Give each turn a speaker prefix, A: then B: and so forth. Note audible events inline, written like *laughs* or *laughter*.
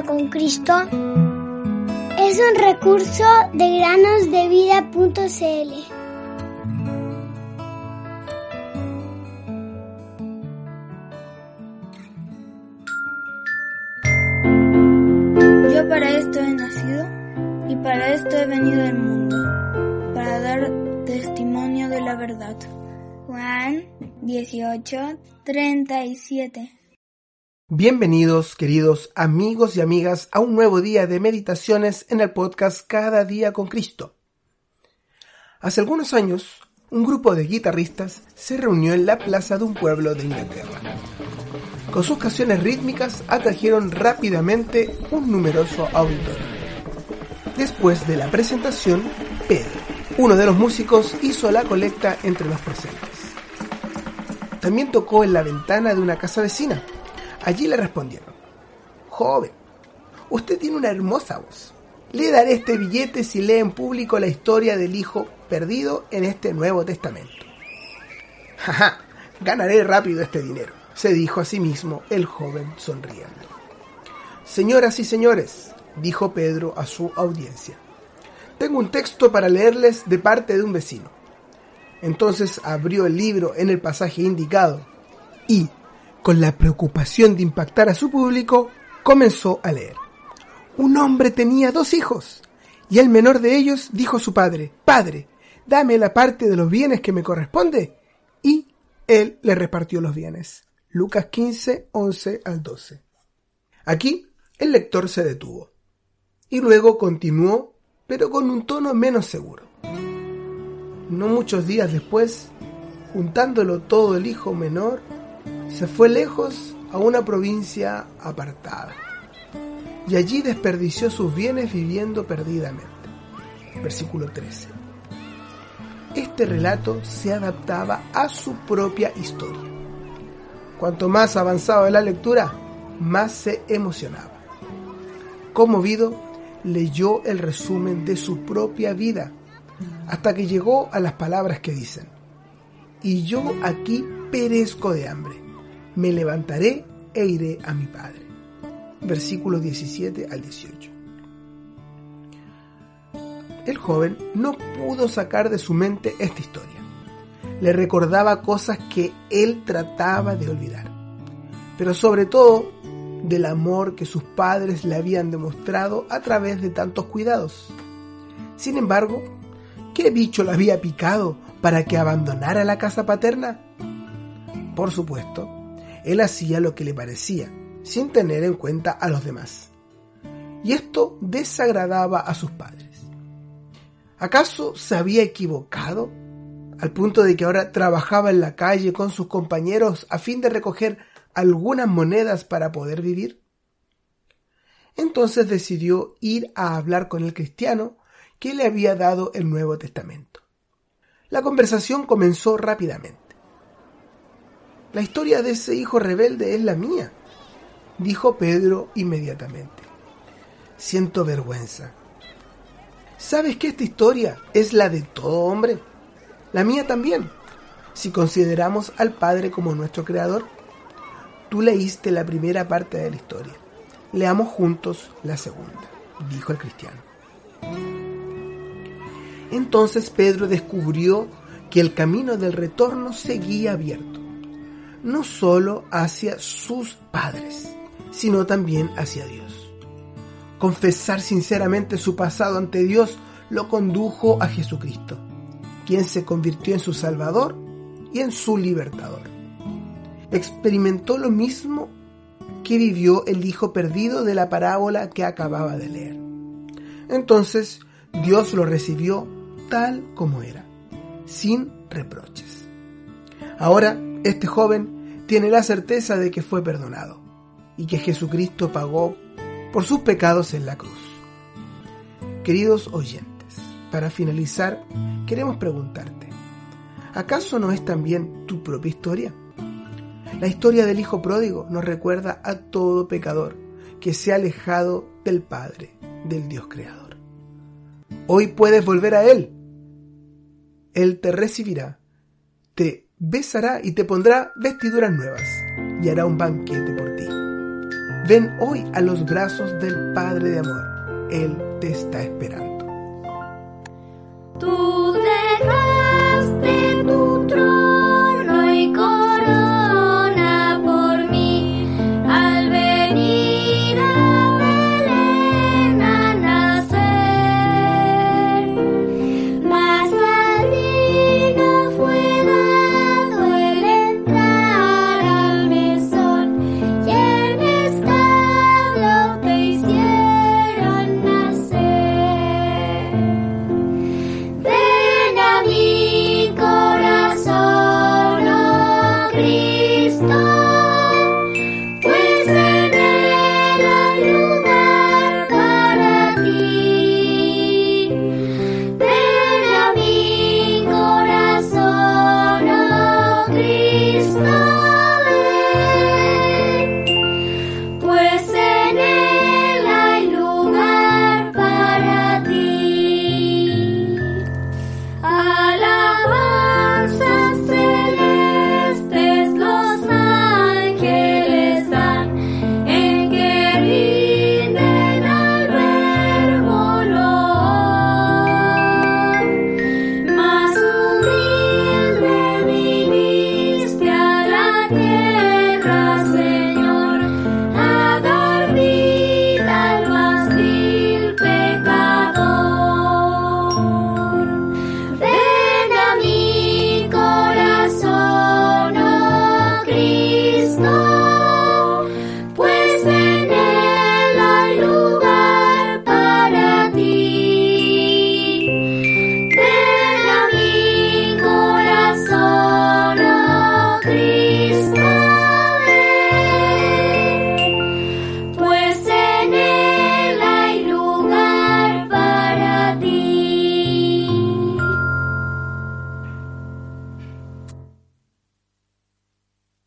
A: con Cristo es un recurso de granosdevida.cl.
B: Yo para esto he nacido y para esto he venido al mundo, para dar testimonio de la verdad. Juan 18, 37
C: Bienvenidos, queridos amigos y amigas, a un nuevo día de meditaciones en el podcast Cada día con Cristo. Hace algunos años, un grupo de guitarristas se reunió en la plaza de un pueblo de Inglaterra. Con sus canciones rítmicas atrajeron rápidamente un numeroso auditorio. Después de la presentación, Pedro, uno de los músicos, hizo la colecta entre los presentes. También tocó en la ventana de una casa vecina Allí le respondieron, joven, usted tiene una hermosa voz. Le daré este billete si lee en público la historia del hijo perdido en este Nuevo Testamento. *laughs* Jaja, ganaré rápido este dinero, se dijo a sí mismo el joven sonriendo. Señoras y señores, dijo Pedro a su audiencia, tengo un texto para leerles de parte de un vecino. Entonces abrió el libro en el pasaje indicado y, con la preocupación de impactar a su público, comenzó a leer. Un hombre tenía dos hijos, y el menor de ellos dijo a su padre, Padre, dame la parte de los bienes que me corresponde. Y él le repartió los bienes. Lucas 15, 11 al 12. Aquí el lector se detuvo, y luego continuó, pero con un tono menos seguro. No muchos días después, juntándolo todo el hijo menor, se fue lejos a una provincia apartada y allí desperdició sus bienes viviendo perdidamente. Versículo 13. Este relato se adaptaba a su propia historia. Cuanto más avanzaba la lectura, más se emocionaba. Conmovido, leyó el resumen de su propia vida, hasta que llegó a las palabras que dicen, y yo aquí perezco de hambre me levantaré e iré a mi Padre. Versículos 17 al 18. El joven no pudo sacar de su mente esta historia. Le recordaba cosas que él trataba de olvidar, pero sobre todo del amor que sus padres le habían demostrado a través de tantos cuidados. Sin embargo, ¿qué bicho le había picado para que abandonara la casa paterna? Por supuesto, él hacía lo que le parecía, sin tener en cuenta a los demás. Y esto desagradaba a sus padres. ¿Acaso se había equivocado? Al punto de que ahora trabajaba en la calle con sus compañeros a fin de recoger algunas monedas para poder vivir. Entonces decidió ir a hablar con el cristiano que le había dado el Nuevo Testamento. La conversación comenzó rápidamente. La historia de ese hijo rebelde es la mía, dijo Pedro inmediatamente. Siento vergüenza. ¿Sabes que esta historia es la de todo hombre? La mía también, si consideramos al Padre como nuestro creador. Tú leíste la primera parte de la historia. Leamos juntos la segunda, dijo el cristiano. Entonces Pedro descubrió que el camino del retorno seguía abierto no solo hacia sus padres, sino también hacia Dios. Confesar sinceramente su pasado ante Dios lo condujo a Jesucristo, quien se convirtió en su Salvador y en su Libertador. Experimentó lo mismo que vivió el hijo perdido de la parábola que acababa de leer. Entonces Dios lo recibió tal como era, sin reproches. Ahora este joven tiene la certeza de que fue perdonado y que Jesucristo pagó por sus pecados en la cruz. Queridos oyentes, para finalizar, queremos preguntarte, ¿acaso no es también tu propia historia? La historia del Hijo Pródigo nos recuerda a todo pecador que se ha alejado del Padre, del Dios Creador. Hoy puedes volver a Él. Él te recibirá, te besará y te pondrá vestiduras nuevas y hará un banquete por ti. Ven hoy a los brazos del Padre de Amor. Él te está esperando.
D: Tú